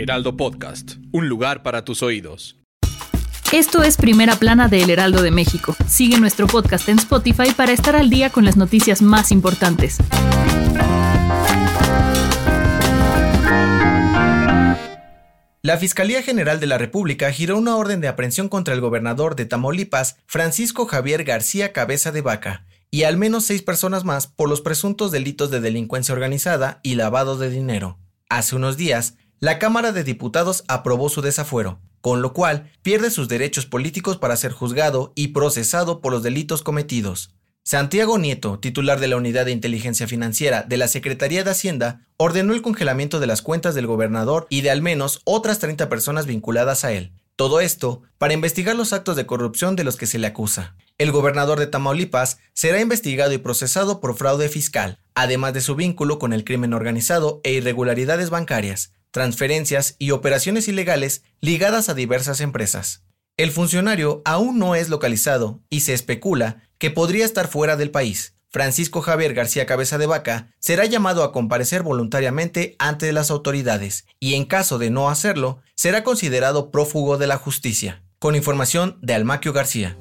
Heraldo Podcast, un lugar para tus oídos. Esto es Primera Plana de El Heraldo de México. Sigue nuestro podcast en Spotify para estar al día con las noticias más importantes. La Fiscalía General de la República giró una orden de aprehensión contra el gobernador de Tamaulipas, Francisco Javier García Cabeza de Vaca, y al menos seis personas más por los presuntos delitos de delincuencia organizada y lavado de dinero. Hace unos días, la Cámara de Diputados aprobó su desafuero, con lo cual pierde sus derechos políticos para ser juzgado y procesado por los delitos cometidos. Santiago Nieto, titular de la Unidad de Inteligencia Financiera de la Secretaría de Hacienda, ordenó el congelamiento de las cuentas del gobernador y de al menos otras 30 personas vinculadas a él. Todo esto para investigar los actos de corrupción de los que se le acusa. El gobernador de Tamaulipas será investigado y procesado por fraude fiscal, además de su vínculo con el crimen organizado e irregularidades bancarias, transferencias y operaciones ilegales ligadas a diversas empresas. El funcionario aún no es localizado y se especula que podría estar fuera del país. Francisco Javier García Cabeza de Vaca será llamado a comparecer voluntariamente ante las autoridades y en caso de no hacerlo, será considerado prófugo de la justicia. Con información de Almaquio García.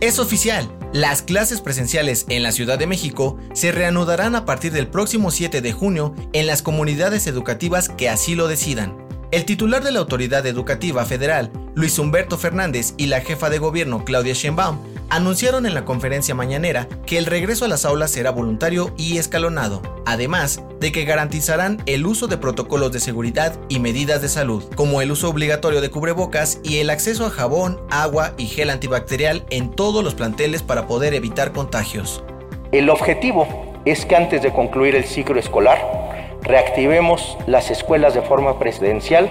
Es oficial, las clases presenciales en la Ciudad de México se reanudarán a partir del próximo 7 de junio en las comunidades educativas que así lo decidan. El titular de la Autoridad Educativa Federal, Luis Humberto Fernández, y la jefa de gobierno, Claudia Sheinbaum, anunciaron en la conferencia mañanera que el regreso a las aulas será voluntario y escalonado, además de que garantizarán el uso de protocolos de seguridad y medidas de salud, como el uso obligatorio de cubrebocas y el acceso a jabón, agua y gel antibacterial en todos los planteles para poder evitar contagios. El objetivo es que antes de concluir el ciclo escolar, reactivemos las escuelas de forma presidencial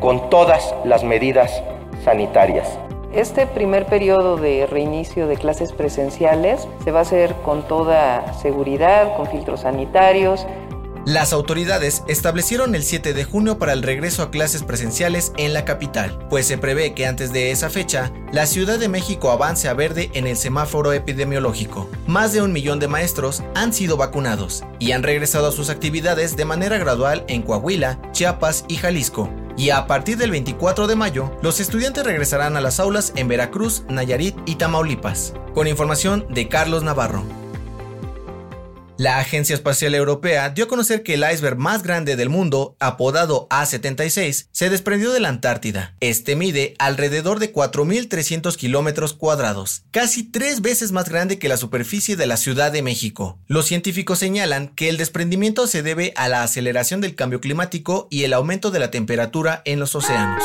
con todas las medidas sanitarias. Este primer periodo de reinicio de clases presenciales se va a hacer con toda seguridad, con filtros sanitarios, las autoridades establecieron el 7 de junio para el regreso a clases presenciales en la capital, pues se prevé que antes de esa fecha, la Ciudad de México avance a verde en el semáforo epidemiológico. Más de un millón de maestros han sido vacunados y han regresado a sus actividades de manera gradual en Coahuila, Chiapas y Jalisco. Y a partir del 24 de mayo, los estudiantes regresarán a las aulas en Veracruz, Nayarit y Tamaulipas. Con información de Carlos Navarro. La Agencia Espacial Europea dio a conocer que el iceberg más grande del mundo, apodado A76, se desprendió de la Antártida. Este mide alrededor de 4.300 kilómetros cuadrados, casi tres veces más grande que la superficie de la Ciudad de México. Los científicos señalan que el desprendimiento se debe a la aceleración del cambio climático y el aumento de la temperatura en los océanos.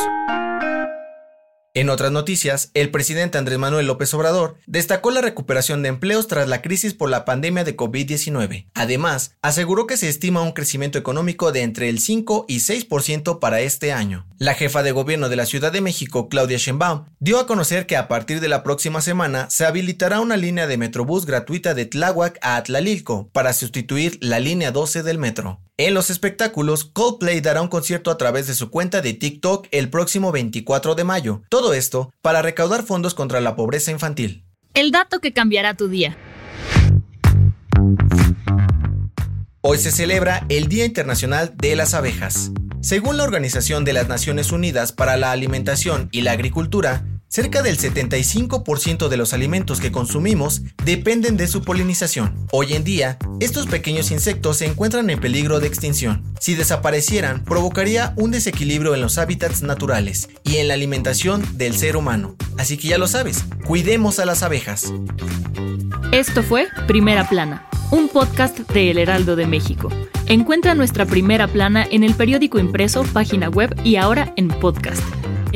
En otras noticias, el presidente Andrés Manuel López Obrador destacó la recuperación de empleos tras la crisis por la pandemia de COVID-19. Además, aseguró que se estima un crecimiento económico de entre el 5 y 6% para este año. La jefa de gobierno de la Ciudad de México, Claudia Sheinbaum, dio a conocer que a partir de la próxima semana se habilitará una línea de Metrobús gratuita de Tláhuac a Atlalilco para sustituir la línea 12 del metro. En los espectáculos, Coldplay dará un concierto a través de su cuenta de TikTok el próximo 24 de mayo. Todo esto para recaudar fondos contra la pobreza infantil. El dato que cambiará tu día. Hoy se celebra el Día Internacional de las Abejas. Según la Organización de las Naciones Unidas para la Alimentación y la Agricultura, Cerca del 75% de los alimentos que consumimos dependen de su polinización. Hoy en día, estos pequeños insectos se encuentran en peligro de extinción. Si desaparecieran, provocaría un desequilibrio en los hábitats naturales y en la alimentación del ser humano. Así que ya lo sabes, cuidemos a las abejas. Esto fue Primera Plana, un podcast de El Heraldo de México. Encuentra nuestra primera plana en el periódico impreso, página web y ahora en podcast.